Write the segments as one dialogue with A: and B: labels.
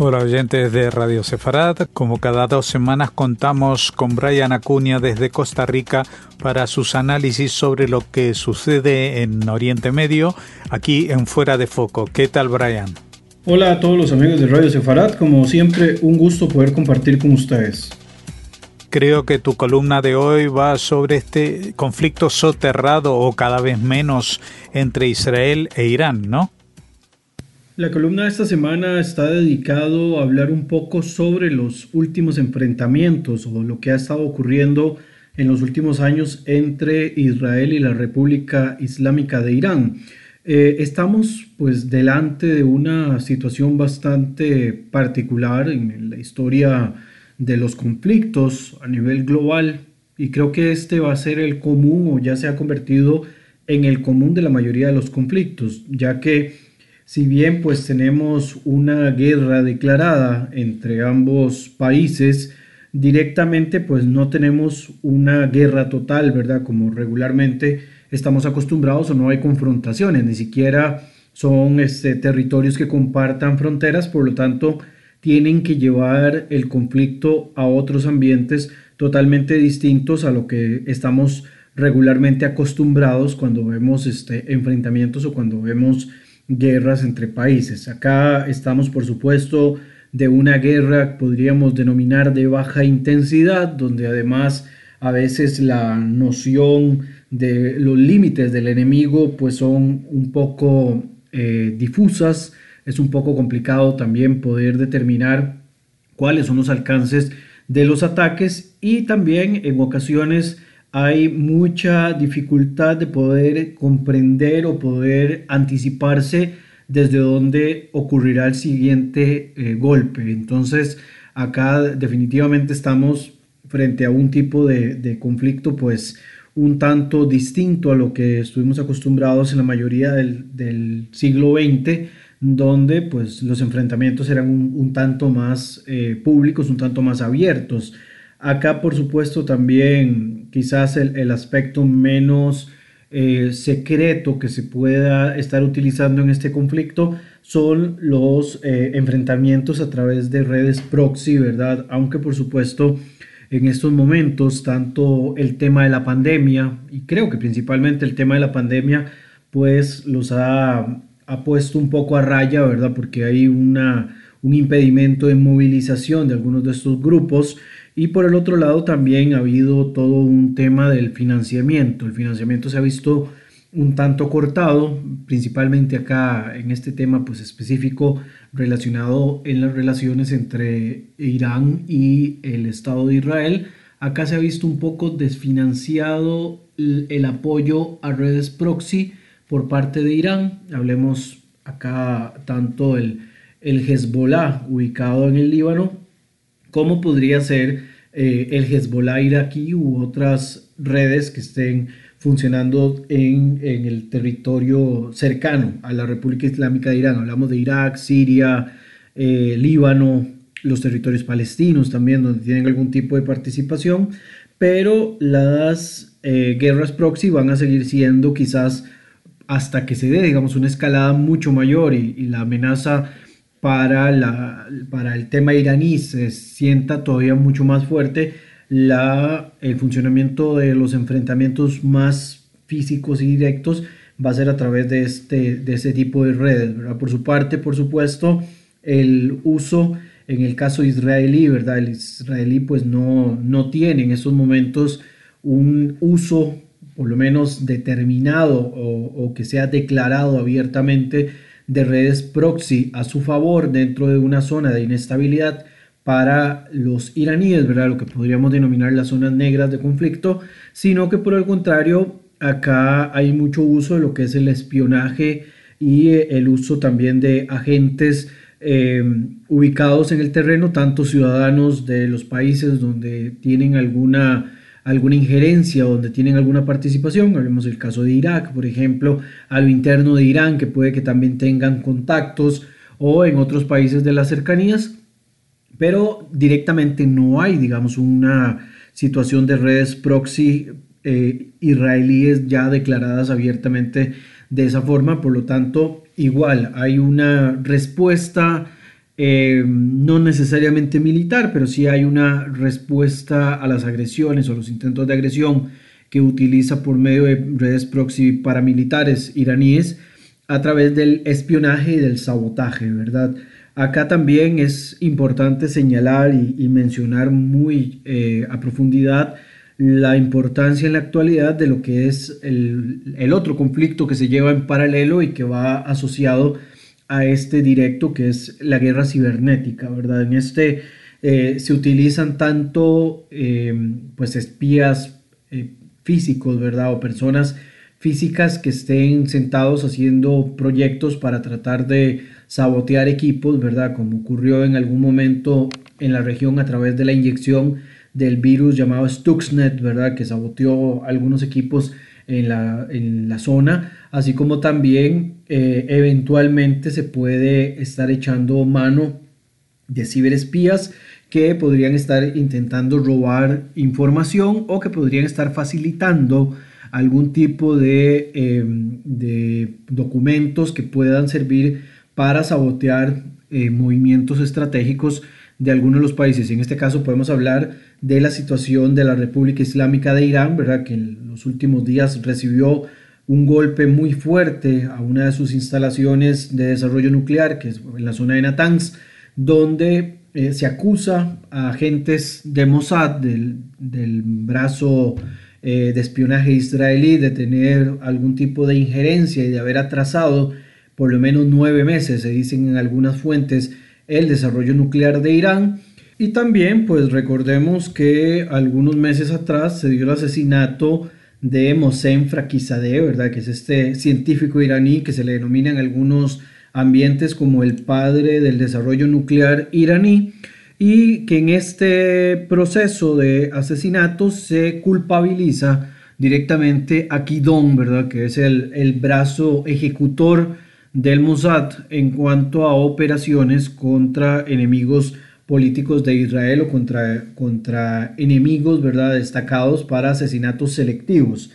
A: Hola oyentes de Radio Sefarad, como cada dos semanas contamos con Brian Acuña desde Costa Rica para sus análisis sobre lo que sucede en Oriente Medio, aquí en Fuera de Foco. ¿Qué tal Brian?
B: Hola a todos los amigos de Radio Sefarad, como siempre un gusto poder compartir con ustedes.
A: Creo que tu columna de hoy va sobre este conflicto soterrado o cada vez menos entre Israel e Irán, ¿no?
B: La columna de esta semana está dedicado a hablar un poco sobre los últimos enfrentamientos o lo que ha estado ocurriendo en los últimos años entre Israel y la República Islámica de Irán. Eh, estamos pues delante de una situación bastante particular en la historia de los conflictos a nivel global y creo que este va a ser el común o ya se ha convertido en el común de la mayoría de los conflictos, ya que si bien pues tenemos una guerra declarada entre ambos países, directamente pues no tenemos una guerra total, ¿verdad? Como regularmente estamos acostumbrados o no hay confrontaciones, ni siquiera son este, territorios que compartan fronteras, por lo tanto tienen que llevar el conflicto a otros ambientes totalmente distintos a lo que estamos regularmente acostumbrados cuando vemos este, enfrentamientos o cuando vemos guerras entre países. Acá estamos, por supuesto, de una guerra podríamos denominar de baja intensidad, donde además a veces la noción de los límites del enemigo pues son un poco eh, difusas, es un poco complicado también poder determinar cuáles son los alcances de los ataques y también en ocasiones hay mucha dificultad de poder comprender o poder anticiparse desde dónde ocurrirá el siguiente eh, golpe. Entonces, acá definitivamente estamos frente a un tipo de, conflicto, pues un tanto distinto a lo que estuvimos acostumbrados en la mayoría del, siglo XX, donde pues los enfrentamientos eran un, tanto más eh, públicos, un tanto más abiertos. Acá, por supuesto, también quizás el, aspecto menos eh, secreto que se pueda estar utilizando en este conflicto son los eh, enfrentamientos a través de redes proxy, ¿verdad? Aunque, por supuesto, en estos momentos, tanto el tema de la pandemia, y creo que principalmente el tema de la pandemia, pues los ha, ha puesto un poco a raya, ¿verdad? Porque hay una, un impedimento de movilización de algunos de estos grupos y por el otro lado también ha habido todo un tema del financiamiento. El financiamiento se ha visto un tanto cortado, principalmente acá en este tema pues específico relacionado en las relaciones entre Irán y el Estado de Israel. Acá se ha visto un poco desfinanciado el, apoyo a redes proxy por parte de Irán. Hablemos acá tanto el, el Hezbollah ubicado en el Líbano como podría ser eh, el Hezbollah iraquí u otras redes que estén funcionando en, el territorio cercano a la República Islámica de Irán. Hablamos de Irak, Siria, eh, Líbano, los territorios palestinos también, donde tienen algún tipo de participación, pero las eh, guerras proxy van a seguir siendo quizás hasta que se dé, digamos, una escalada mucho mayor y la amenaza para, la, para el tema iraní se sienta todavía mucho más fuerte la, el funcionamiento de los enfrentamientos más físicos y directos va a ser a través de este, de tipo de redes. Por su parte, por supuesto, el uso en el caso israelí, ¿verdad? El israelí pues no, no tiene en esos momentos un uso por lo menos determinado o, o que sea declarado abiertamente de redes proxy a su favor dentro de una zona de inestabilidad para los iraníes, ¿verdad? Lo que podríamos denominar las zonas negras de conflicto, sino que por el contrario, acá hay mucho uso de lo que es el espionaje y eh, el uso también de agentes eh, ubicados en el terreno, tanto ciudadanos de los países donde tienen alguna alguna injerencia donde tienen alguna participación, hablemos del caso de Irak, por ejemplo, a lo interno de Irán, que puede que también tengan contactos, o en otros países de las cercanías, pero directamente no hay, digamos, una situación de redes proxy eh, israelíes ya declaradas abiertamente de esa forma, por lo tanto, igual hay una respuesta eh, no necesariamente militar, pero sí hay una respuesta a las agresiones o los intentos de agresión que utiliza por medio de redes proxy paramilitares iraníes a través del espionaje y del sabotaje, ¿verdad? Acá también es importante señalar y, mencionar muy eh, a profundidad la importancia en la actualidad de lo que es el, otro conflicto que se lleva en paralelo y que va asociado a este directo que es la guerra cibernética, ¿verdad? En este eh, se utilizan tanto eh, pues espías físicos, ¿verdad? O personas físicas que estén sentados haciendo proyectos para tratar de sabotear equipos, ¿verdad? Como ocurrió en algún momento en la región a través de la inyección del virus llamado Stuxnet, ¿verdad? Que saboteó algunos equipos en la, en la zona, así como también eh, eventualmente se puede estar echando mano de ciberespías que podrían estar intentando robar información o que podrían estar facilitando algún tipo de, em, de documentos que puedan servir para sabotear eh, movimientos estratégicos de algunos de los países. En este caso podemos hablar de la situación de la República Islámica de Irán, ¿verdad? que en los últimos días recibió un golpe muy fuerte a una de sus instalaciones de desarrollo nuclear, que es en la zona de Natanz, donde eh, se acusa a agentes de Mossad, del, del brazo eh, de espionaje israelí de tener algún tipo de injerencia y de haber atrasado por lo menos nueve meses, se dicen en algunas fuentes, el desarrollo nuclear de Irán. Y también, pues recordemos que algunos meses atrás se dio el asesinato de Mohsen Fakhrizadeh, ¿verdad? Que es este científico iraní que se le denomina en algunos ambientes como el padre del desarrollo nuclear iraní y que en este proceso de asesinato se culpabiliza directamente a Kidon, ¿verdad? que es el, el brazo ejecutor del Mossad en cuanto a operaciones contra enemigos políticos de Israel o contra, contra enemigos ¿verdad? destacados para asesinatos selectivos.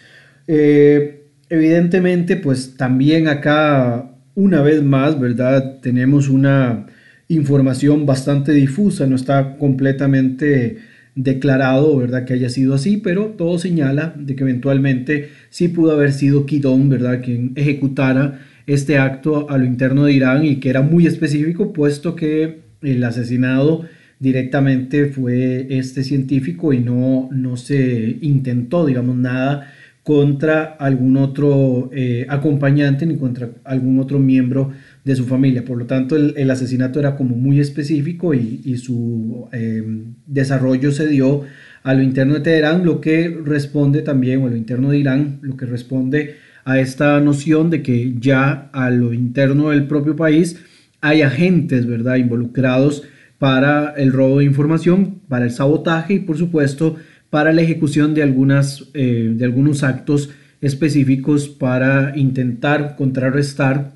B: Eh, evidentemente, pues también acá, una vez más, ¿verdad? Tenemos una información bastante difusa, no está completamente declarado, ¿verdad? Que haya sido así, pero todo señala de que eventualmente sí pudo haber sido Kidon, ¿verdad? Quien ejecutara este acto a lo interno de Irán y que era muy específico, puesto que el asesinado directamente fue este científico y no, no se intentó, digamos, nada contra algún otro eh, acompañante ni contra algún otro miembro de su familia. Por lo tanto, el, asesinato era como muy específico y, su em, desarrollo se dio a lo interno de Teherán, lo que responde también, o a lo interno de Irán, lo que responde a esta noción de que ya a lo interno del propio país hay agentes, ¿verdad?, involucrados para el robo de información, para el sabotaje y, por supuesto, para la ejecución de, algunas, eh, de algunos actos específicos para intentar contrarrestar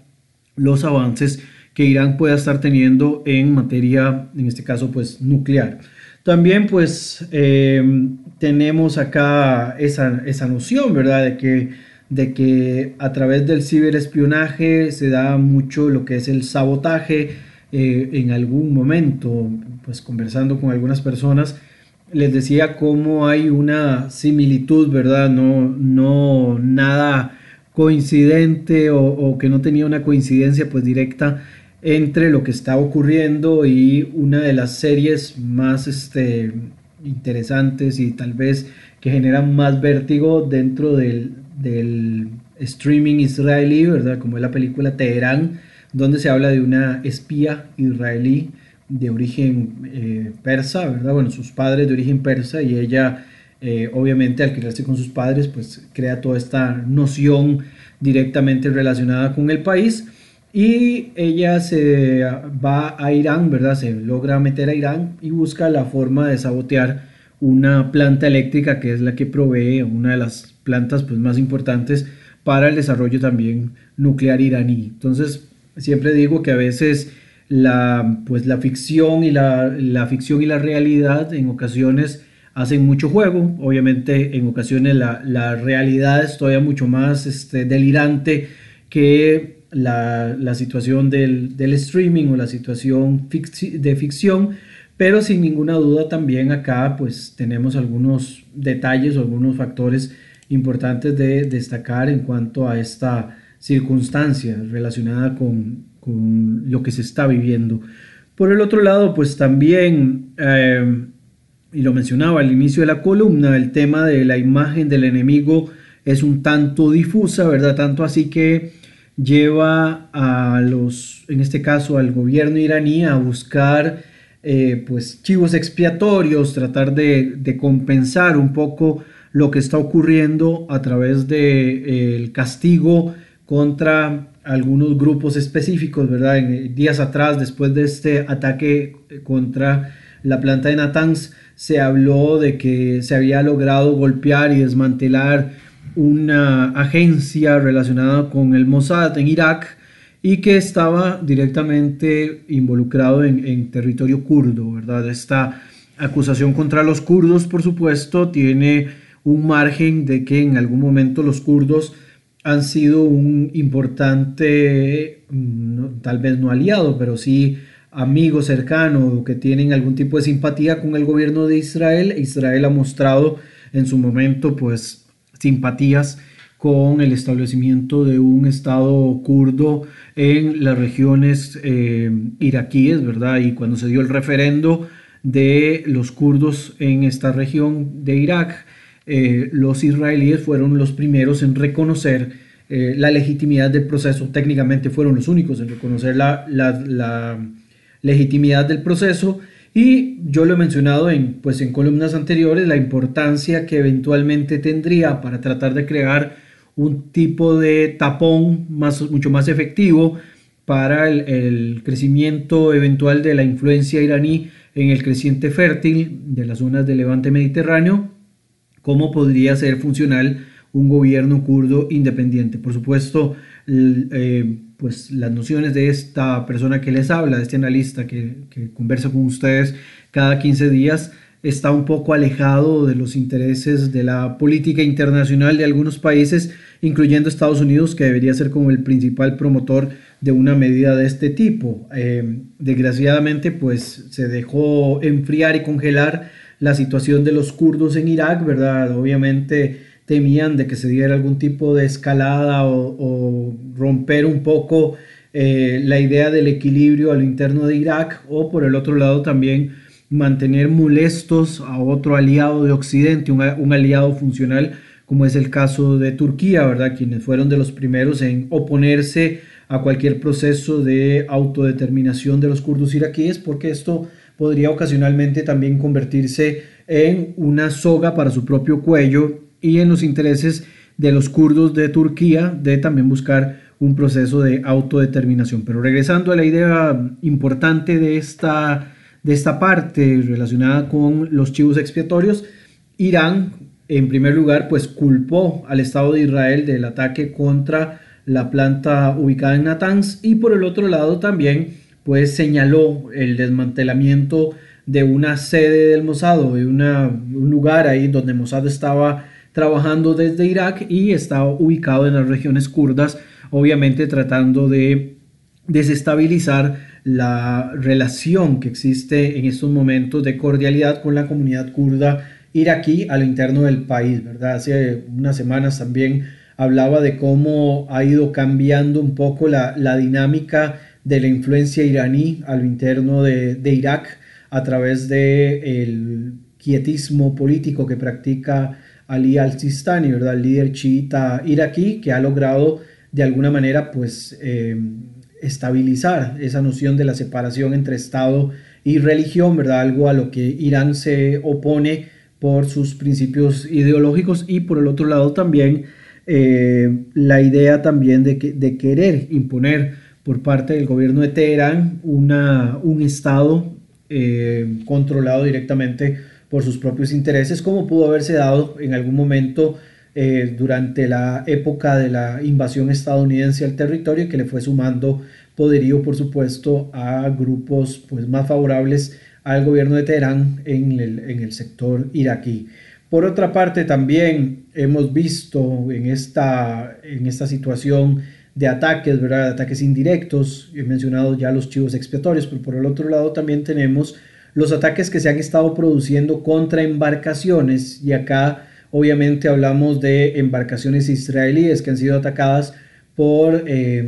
B: los avances que Irán pueda estar teniendo en materia, en este caso, pues nuclear. También, pues, eh, tenemos acá esa, esa, noción, ¿verdad?, de que, de que a través del ciberespionaje se da mucho lo que es el sabotaje. Eh, en algún momento, pues, conversando con algunas personas, les decía cómo hay una similitud, ¿verdad? No, no nada coincidente o, que no tenía una coincidencia pues directa entre lo que está ocurriendo y una de las series más este, interesantes y tal vez que generan más vértigo dentro del, streaming israelí, ¿verdad? Como es la película Teherán, donde se habla de una espía israelí de origen eh, persa, ¿verdad? Bueno, sus padres de origen persa y ella eh, obviamente al criarse con sus padres, pues crea toda esta noción directamente relacionada con el país. Y ella se va a Irán, ¿verdad? Se logra meter a Irán y busca la forma de sabotear una planta eléctrica que es la que provee una de las plantas pues, más importantes para el desarrollo también nuclear iraní. Entonces, siempre digo que a veces la, pues, la ficción y la, la ficción y la realidad en ocasiones hacen mucho juego. Obviamente en ocasiones la, realidad es todavía mucho más este, delirante que la, situación del, streaming o la situación de ficción, pero sin ninguna duda también acá pues tenemos algunos detalles o algunos factores importantes de destacar en cuanto a esta circunstancia relacionada con, lo que se está viviendo. Por el otro lado, pues también, eh, y lo mencionaba al inicio de la columna, el tema de la imagen del enemigo es un tanto difusa, ¿verdad? Tanto así que lleva a los, en este caso al gobierno iraní, a buscar eh, pues chivos expiatorios, tratar de, compensar un poco lo que está ocurriendo a través del de, el castigo contra algunos grupos específicos, ¿verdad? En, días atrás, después de este ataque contra la planta de Natanz, se habló de que se había logrado golpear y desmantelar una agencia relacionada con el Mossad en Irak y que estaba directamente involucrado en, territorio kurdo, ¿verdad? Esta acusación contra los kurdos, por supuesto, tiene un margen de que en algún momento los kurdos han sido un importante, mm, tal vez no aliado, pero sí amigo cercano que tienen algún tipo de simpatía con el gobierno de Israel. Israel ha mostrado en su momento, pues, simpatías con el establecimiento de un Estado kurdo en las regiones eh, iraquíes, ¿verdad? Y cuando se dio el referendo de los kurdos en esta región de Irak, eh, los israelíes fueron los primeros en reconocer eh, la legitimidad del proceso, técnicamente fueron los únicos en reconocer la, la legitimidad del proceso y yo lo he mencionado en, pues, en columnas anteriores, la importancia que eventualmente tendría para tratar de crear un tipo de tapón mucho más efectivo para el, crecimiento eventual de la influencia iraní en el creciente fértil de las zonas del levante mediterráneo, cómo podría ser funcional un gobierno kurdo independiente. Por supuesto, eh, pues las nociones de esta persona que les habla, de este analista que, conversa con ustedes cada 15 días, está un poco alejado de los intereses de la política internacional de algunos países, incluyendo Estados Unidos, que debería ser como el principal promotor de una medida de este tipo. Eh, desgraciadamente, pues se dejó enfriar y congelar la situación de los kurdos en Irak, ¿verdad? Obviamente temían de que se diera algún tipo de escalada o, romper un poco eh, la idea del equilibrio a lo interno de Irak o por el otro lado también mantener molestos a otro aliado de Occidente, un, aliado funcional como es el caso de Turquía, ¿verdad? Quienes fueron de los primeros en oponerse a cualquier proceso de autodeterminación de los kurdos iraquíes, porque esto podría ocasionalmente también convertirse en una soga para su propio cuello y en los intereses de los kurdos de Turquía de también buscar un proceso de autodeterminación. Pero regresando a la idea importante de esta, de esta parte relacionada con los chivos expiatorios, Irán, en primer lugar, pues culpó al Estado de Israel del ataque contra la planta ubicada en Natanz y por el otro lado también pues señaló el desmantelamiento de una sede del Mossad, de un lugar ahí donde Mossad estaba trabajando desde Irak y está ubicado en las regiones kurdas, obviamente tratando de desestabilizar la relación que existe en estos momentos de cordialidad con la comunidad kurda iraquí a lo interno del país, ¿verdad? Hace unas semanas también hablaba de cómo ha ido cambiando un poco la, dinámica de la influencia iraní a lo interno de, Irak a través del el quietismo político que practica Ali al-Sistani, ¿verdad? El líder chiita iraquí que ha logrado de alguna manera pues em, estabilizar esa noción de la separación entre Estado y religión, ¿verdad? Algo a lo que Irán se opone por sus principios ideológicos y por el otro lado también eh, la idea también de, que, de querer imponer por parte del gobierno de Teherán una, un Estado eh, controlado directamente por sus propios intereses, como pudo haberse dado en algún momento eh, durante la época de la invasión estadounidense al territorio, que le fue sumando poderío, por supuesto, a grupos pues, más favorables al gobierno de Teherán en el, en el sector iraquí. Por otra parte, también hemos visto en esta, en esta situación de ataques, ¿verdad? Ataques indirectos. He mencionado ya los chivos expiatorios, pero por el otro lado también tenemos los ataques que se han estado produciendo contra embarcaciones y acá obviamente hablamos de embarcaciones israelíes que han sido atacadas por eh,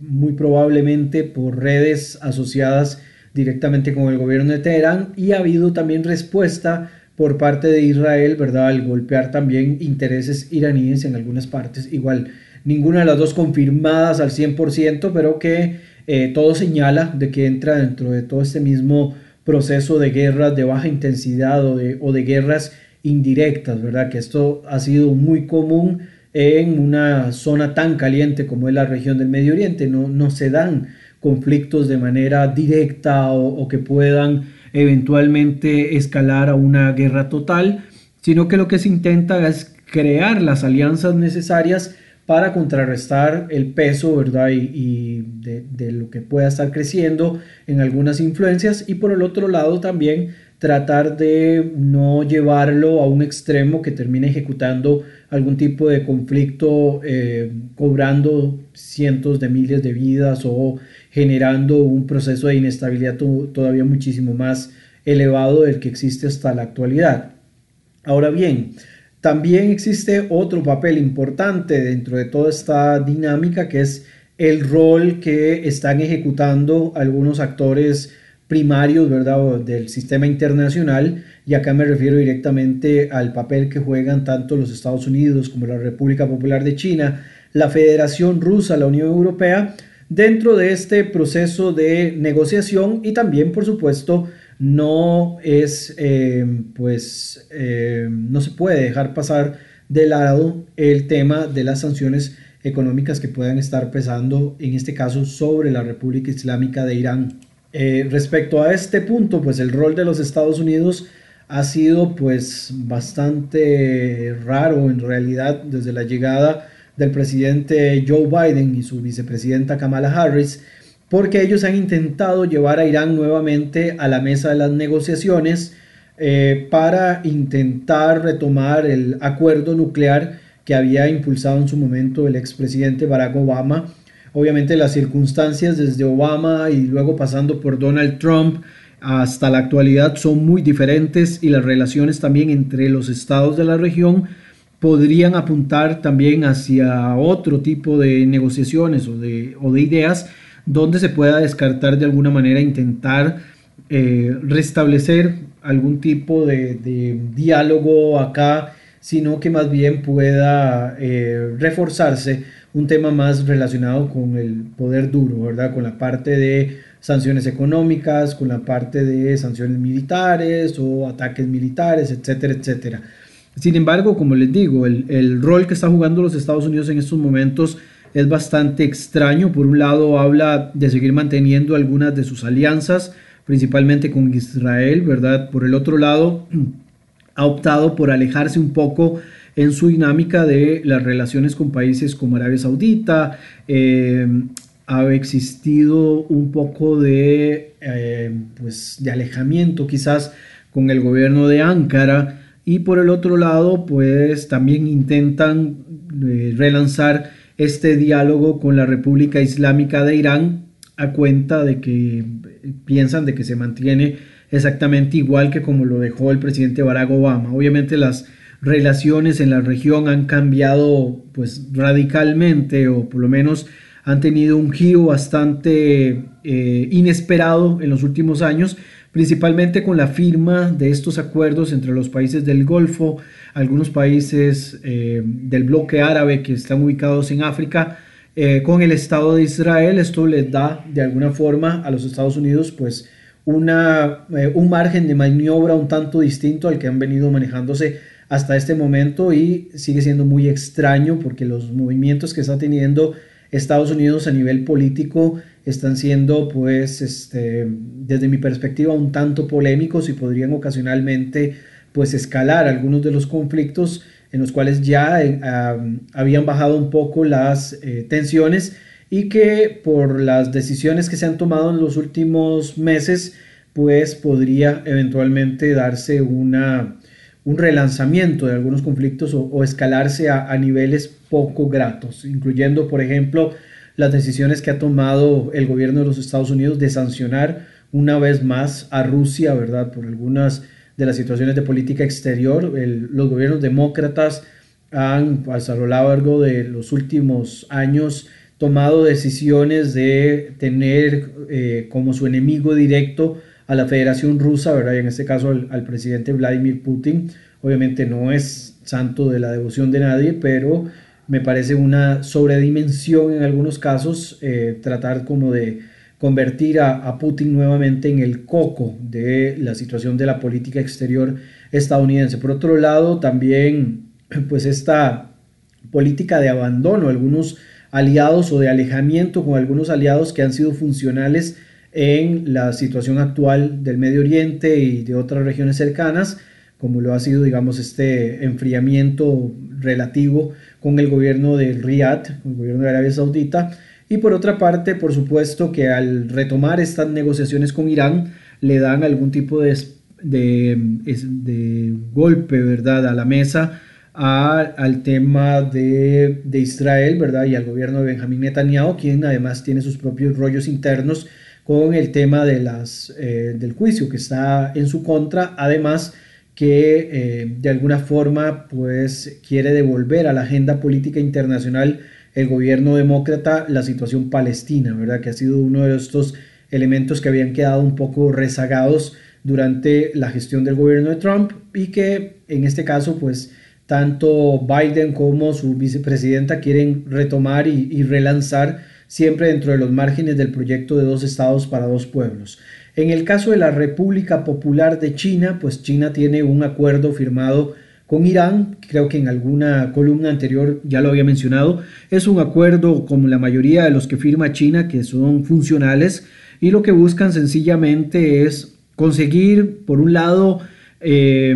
B: muy probablemente por redes asociadas directamente con el gobierno de Teherán y ha habido también respuesta por parte de Israel, ¿verdad? Al golpear también intereses iraníes en algunas partes. Igual, ninguna de las dos confirmadas al 100%, pero que eh, todo señala de que entra dentro de todo este mismo proceso de guerras de baja intensidad o de, o de guerras indirectas, ¿verdad? Que esto ha sido muy común en una zona tan caliente como es la región del Medio Oriente. No, no se dan conflictos de manera directa o, que puedan eventualmente escalar a una guerra total, sino que lo que se intenta es crear las alianzas necesarias para contrarrestar el peso, ¿verdad? Y, de, de, lo que pueda estar creciendo en algunas influencias y por el otro lado también tratar de no llevarlo a un extremo que termine ejecutando algún tipo de conflicto, eh, cobrando cientos de miles de vidas o generando un proceso de inestabilidad todavía muchísimo más elevado del que existe hasta la actualidad. Ahora bien, también existe otro papel importante dentro de toda esta dinámica que es el rol que están ejecutando algunos actores primarios, ¿verdad?, del sistema internacional, y acá me refiero directamente al papel que juegan tanto los Estados Unidos como la República Popular de China, la Federación Rusa, la Unión Europea, dentro de este proceso de negociación y también, por supuesto, no es, eh, pues, eh, no se puede dejar pasar de lado el tema de las sanciones económicas que puedan estar pesando, en este caso, sobre la República Islámica de Irán. Eh, respecto a este punto, pues el rol de los Estados Unidos ha sido pues bastante raro en realidad desde la llegada del presidente Joe Biden y su vicepresidenta Kamala Harris, porque ellos han intentado llevar a Irán nuevamente a la mesa de las negociaciones eh, para intentar retomar el acuerdo nuclear que había impulsado en su momento el expresidente Barack Obama Obviamente las circunstancias desde Obama y luego pasando por Donald Trump hasta la actualidad son muy diferentes y las relaciones también entre los estados de la región podrían apuntar también hacia otro tipo de negociaciones o de, ideas donde se pueda descartar de alguna manera intentar eh, restablecer algún tipo de, diálogo acá, sino que más bien pueda eh, reforzarse un tema más relacionado con el poder duro, ¿verdad? Con la parte de sanciones económicas, con la parte de sanciones militares o ataques militares, etcétera, etcétera. Sin embargo, como les digo, el, el rol que está jugando los Estados Unidos en estos momentos es bastante extraño. Por un lado, habla de seguir manteniendo algunas de sus alianzas, principalmente con Israel, ¿verdad? Por el otro lado, ha optado por alejarse un poco en su dinámica de las relaciones con países como Arabia Saudita. Eh, ha existido un poco de, eh, pues, de alejamiento quizás con el gobierno de Ankara y por el otro lado pues también intentan eh, relanzar este diálogo con la República Islámica de Irán a cuenta de que piensan de que se mantiene exactamente igual que como lo dejó el presidente Barack Obama. Obviamente las relaciones en la región han cambiado pues radicalmente o por lo menos han tenido un giro bastante eh, inesperado en los últimos años, principalmente con la firma de estos acuerdos entre los países del Golfo, algunos países eh, del bloque árabe que están ubicados en África, eh, con el Estado de Israel. Esto les da de alguna forma a los Estados Unidos pues una, un margen de maniobra un tanto distinto al que han venido manejándose hasta este momento y sigue siendo muy extraño porque los movimientos que está teniendo Estados Unidos a nivel político están siendo pues este, desde mi perspectiva un tanto polémicos y podrían ocasionalmente pues escalar algunos de los conflictos en los cuales ya eh, habían bajado un poco las eh, tensiones y que por las decisiones que se han tomado en los últimos meses pues podría eventualmente darse una un relanzamiento de algunos conflictos o, escalarse a, niveles poco gratos, incluyendo, por ejemplo, las decisiones que ha tomado el gobierno de los Estados Unidos de sancionar una vez más a Rusia, ¿verdad? Por algunas de las situaciones de política exterior. los gobiernos demócratas han, pues, a lo largo de los últimos años, tomado decisiones de tener eh, como su enemigo directo a la Federación Rusa, ¿verdad? Y en este caso al, presidente Vladimir Putin. Obviamente no es santo de la devoción de nadie, pero me parece una sobredimensión en algunos casos eh, tratar como de convertir a, Putin nuevamente en el coco de la situación de la política exterior estadounidense. Por otro lado, también pues esta política de abandono, algunos aliados o de alejamiento con algunos aliados que han sido funcionales en la situación actual del Medio Oriente y de otras regiones cercanas, como lo ha sido, digamos, este enfriamiento relativo con el gobierno de Riyadh, el gobierno de Arabia Saudita. Y por otra parte, por supuesto que al retomar estas negociaciones con Irán, le dan algún tipo de, de, de golpe, ¿verdad?, a la mesa al tema de, de, Israel, ¿verdad? Y al gobierno de Benjamín Netanyahu, quien además tiene sus propios rollos internos con el tema de las, eh, del juicio que está en su contra, además que eh, de alguna forma pues quiere devolver a la agenda política internacional el gobierno demócrata la situación palestina, ¿verdad? Que ha sido uno de estos elementos que habían quedado un poco rezagados durante la gestión del gobierno de Trump y que en este caso pues tanto Biden como su vicepresidenta quieren retomar y relanzar siempre dentro de los márgenes del proyecto de dos estados para dos pueblos. En el caso de la República Popular de China, pues China tiene un acuerdo firmado con Irán, creo que en alguna columna anterior ya lo había mencionado, es un acuerdo como la mayoría de los que firma China que son funcionales y lo que buscan sencillamente es conseguir, por un lado, eh,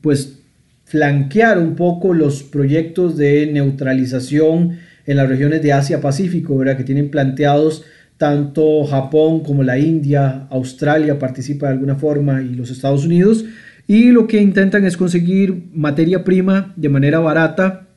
B: pues flanquear un poco los proyectos de neutralización en las regiones de Asia-Pacífico, ¿verdad? que tienen planteados tanto Japón como la India, Australia participa de alguna forma y los Estados Unidos. Y lo que intentan es conseguir materia prima de manera barata,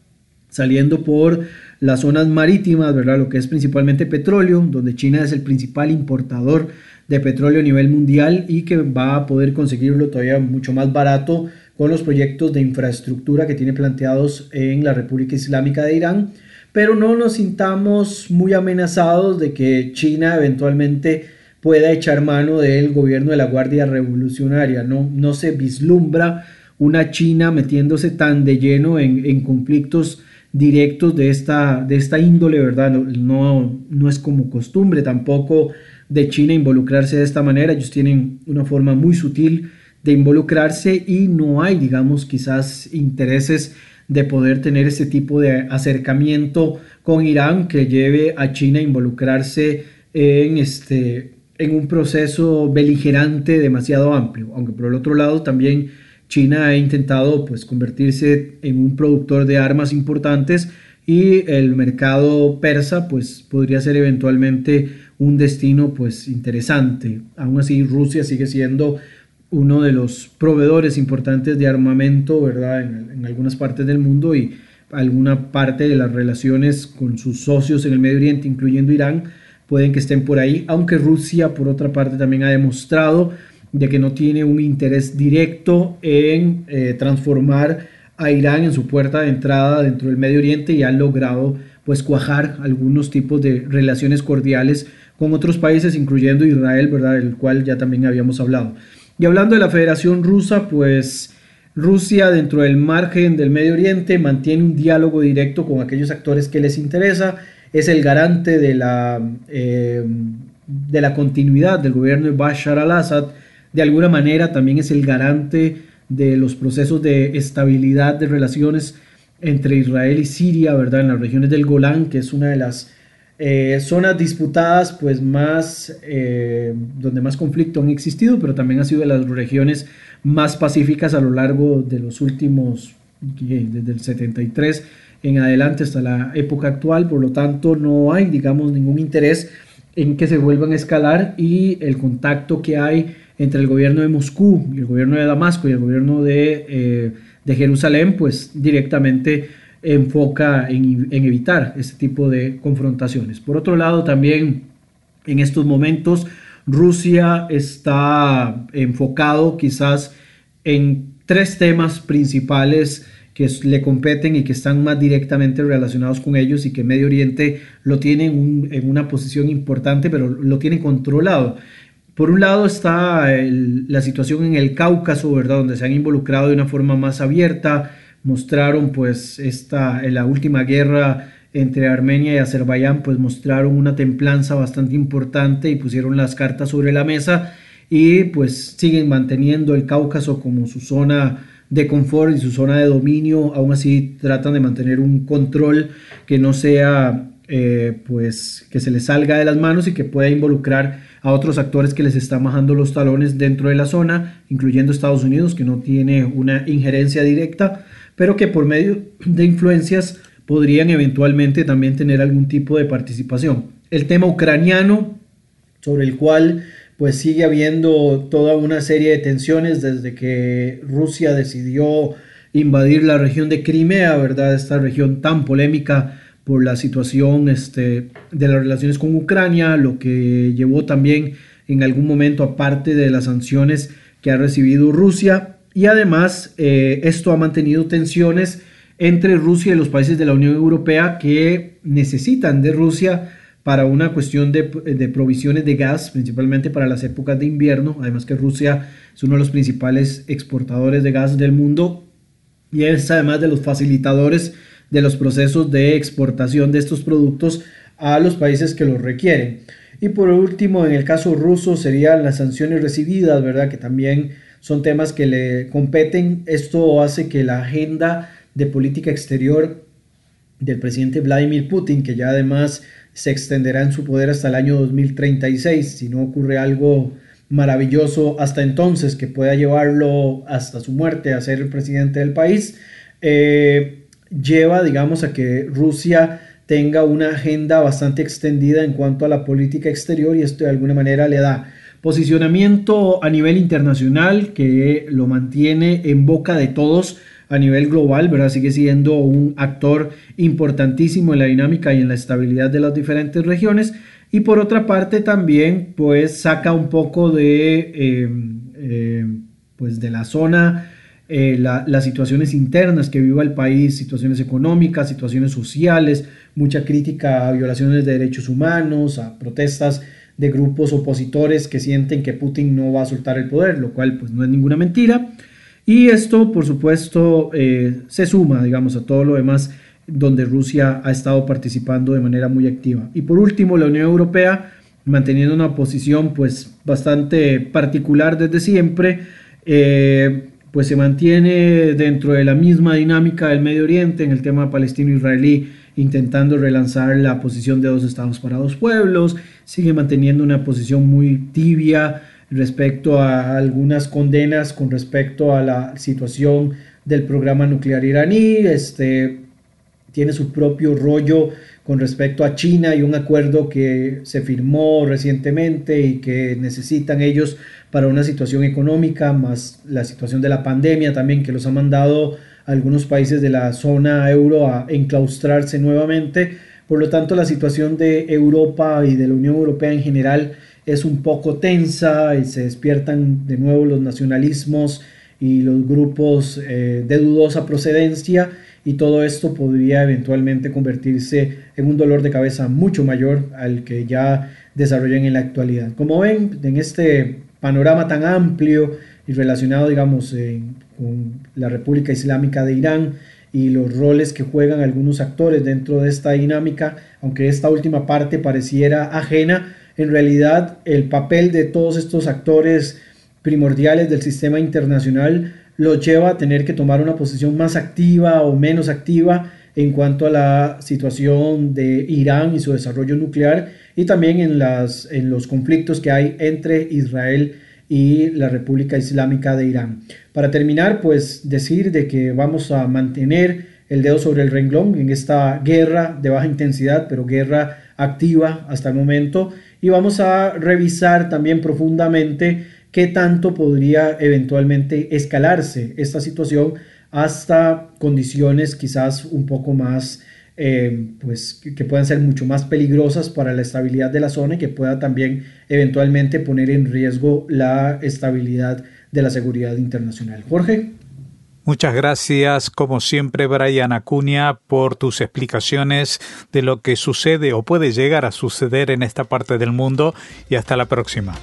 B: saliendo por las zonas marítimas, ¿verdad? Lo que es principalmente petróleo, donde China es el principal importador de petróleo a nivel mundial y que va a poder conseguirlo todavía mucho más barato con los proyectos de infraestructura que tiene planteados en la República Islámica de Irán pero no nos sintamos muy amenazados de que China eventualmente pueda echar mano del gobierno de la Guardia Revolucionaria. No, no se vislumbra una China metiéndose tan de lleno en, conflictos directos de esta, de esta índole, ¿verdad? No, no es como costumbre tampoco de China involucrarse de esta manera. Ellos tienen una forma muy sutil de involucrarse y no hay, digamos, quizás intereses de poder tener ese tipo de acercamiento con Irán que lleve a China a involucrarse en, este, en un proceso beligerante demasiado amplio. Aunque por el otro lado también China ha intentado pues, convertirse en un productor de armas importantes y el mercado persa pues, podría ser eventualmente un destino pues, interesante. Aún así Rusia sigue siendo uno de los proveedores importantes de armamento, ¿verdad? En, algunas partes del mundo y alguna parte de las relaciones con sus socios en el Medio Oriente, incluyendo Irán, pueden que estén por ahí, aunque Rusia, por otra parte, también ha demostrado de que no tiene un interés directo en eh, transformar a Irán en su puerta de entrada dentro del Medio Oriente y han logrado pues cuajar algunos tipos de relaciones cordiales con otros países, incluyendo Israel, ¿verdad? El cual ya también habíamos hablado. Y hablando de la Federación Rusa, pues Rusia dentro del margen del Medio Oriente mantiene un diálogo directo con aquellos actores que les interesa, es el garante de la, eh, de la continuidad del gobierno de Bashar al-Assad, de alguna manera también es el garante de los procesos de estabilidad de relaciones entre Israel y Siria, ¿verdad? En las regiones del Golán, que es una de las eh, zonas disputadas, pues más, eh, donde más conflicto han existido, pero también ha sido de las regiones más pacíficas a lo largo de los últimos, desde el 73 en adelante hasta la época actual, por lo tanto no hay, digamos, ningún interés en que se vuelvan a escalar y el contacto que hay entre el gobierno de Moscú y el gobierno de Damasco y el gobierno de, eh, de Jerusalén, pues directamente enfoca en, evitar este tipo de confrontaciones. Por otro lado, también en estos momentos Rusia está enfocado quizás en tres temas principales que le competen y que están más directamente relacionados con ellos y que Medio Oriente lo tiene en, una posición importante, pero lo tiene controlado. Por un lado está la situación en el Cáucaso, ¿verdad? Donde se han involucrado de una forma más abierta, mostraron pues esta, en la última guerra entre Armenia y Azerbaiyán, pues mostraron una templanza bastante importante y pusieron las cartas sobre la mesa y pues siguen manteniendo el Cáucaso como su zona de confort y su zona de dominio, aún así tratan de mantener un control que no sea, eh, pues, que se les salga de las manos y que pueda involucrar a otros actores que les están bajando los talones dentro de la zona, incluyendo Estados Unidos, que no tiene una injerencia directa, pero que por medio de influencias podrían eventualmente también tener algún tipo de participación. El tema ucraniano, sobre el cual pues sigue habiendo toda una serie de tensiones desde que Rusia decidió invadir la región de Crimea, ¿verdad? Esta región tan polémica por la situación este, de las relaciones con Ucrania, lo que llevó también en algún momento aparte de las sanciones que ha recibido Rusia. Y además eh, esto ha mantenido tensiones entre Rusia y los países de la Unión Europea que necesitan de Rusia para una cuestión de, provisiones de gas, principalmente para las épocas de invierno, además que Rusia es uno de los principales exportadores de gas del mundo y es además de los facilitadores de los procesos de exportación de estos productos a los países que los requieren. Y por último, en el caso ruso serían las sanciones recibidas, ¿verdad? Que también son temas que le competen. Esto hace que la agenda de política exterior del presidente Vladimir Putin, que ya además se extenderá en su poder hasta el año 2036, si no ocurre algo maravilloso hasta entonces que pueda llevarlo hasta su muerte a ser el presidente del país, eh, lleva, digamos, a que Rusia tenga una agenda bastante extendida en cuanto a la política exterior y esto de alguna manera le da posicionamiento a nivel internacional que lo mantiene en boca de todos a nivel global, ¿verdad? Sigue siendo un actor importantísimo en la dinámica y en la estabilidad de las diferentes regiones. Y por otra parte también, pues saca un poco de, em, em, pues de la zona, eh, las situaciones internas que viva el país, situaciones económicas, situaciones sociales, mucha crítica a violaciones de derechos humanos, a protestas de grupos opositores que sienten que Putin no va a soltar el poder, lo cual pues no es ninguna mentira. Y esto, por supuesto, eh, se suma, digamos, a todo lo demás donde Rusia ha estado participando de manera muy activa. Y por último, la Unión Europea, manteniendo una posición pues bastante particular desde siempre, eh, pues se mantiene dentro de la misma dinámica del Medio Oriente en el tema palestino-israelí, intentando relanzar la posición de dos estados para dos pueblos, sigue manteniendo una posición muy tibia respecto a algunas condenas con respecto a la situación del programa nuclear iraní, este, tiene su propio rollo con respecto a China y un acuerdo que se firmó recientemente y que necesitan ellos para una situación económica, más la situación de la pandemia también que los ha mandado a algunos países de la zona euro a enclaustrarse nuevamente. Por lo tanto, la situación de Europa y de la Unión Europea en general es un poco tensa y se despiertan de nuevo los nacionalismos y los grupos eh, de dudosa procedencia y todo esto podría eventualmente convertirse en un dolor de cabeza mucho mayor al que ya desarrollan en la actualidad. Como ven, en este panorama tan amplio y relacionado, digamos, con la República Islámica de Irán y los roles que juegan algunos actores dentro de esta dinámica, aunque esta última parte pareciera ajena, en realidad el papel de todos estos actores primordiales del sistema internacional los lleva a tener que tomar una posición más activa o menos activa en cuanto a la situación de Irán y su desarrollo nuclear y también en, las, en los conflictos que hay entre Israel y la República Islámica de Irán. Para terminar, pues decir de que vamos a mantener el dedo sobre el renglón en esta guerra de baja intensidad, pero guerra activa hasta el momento y vamos a revisar también profundamente qué tanto podría eventualmente escalarse esta situación hasta condiciones quizás un poco más eh, pues que puedan ser mucho más peligrosas para la estabilidad de la zona y que pueda también eventualmente poner en riesgo la estabilidad de la seguridad internacional. Jorge.
A: Muchas gracias, como siempre, Brian Acuña, por tus explicaciones de lo que sucede o puede llegar a suceder en esta parte del mundo y hasta la próxima.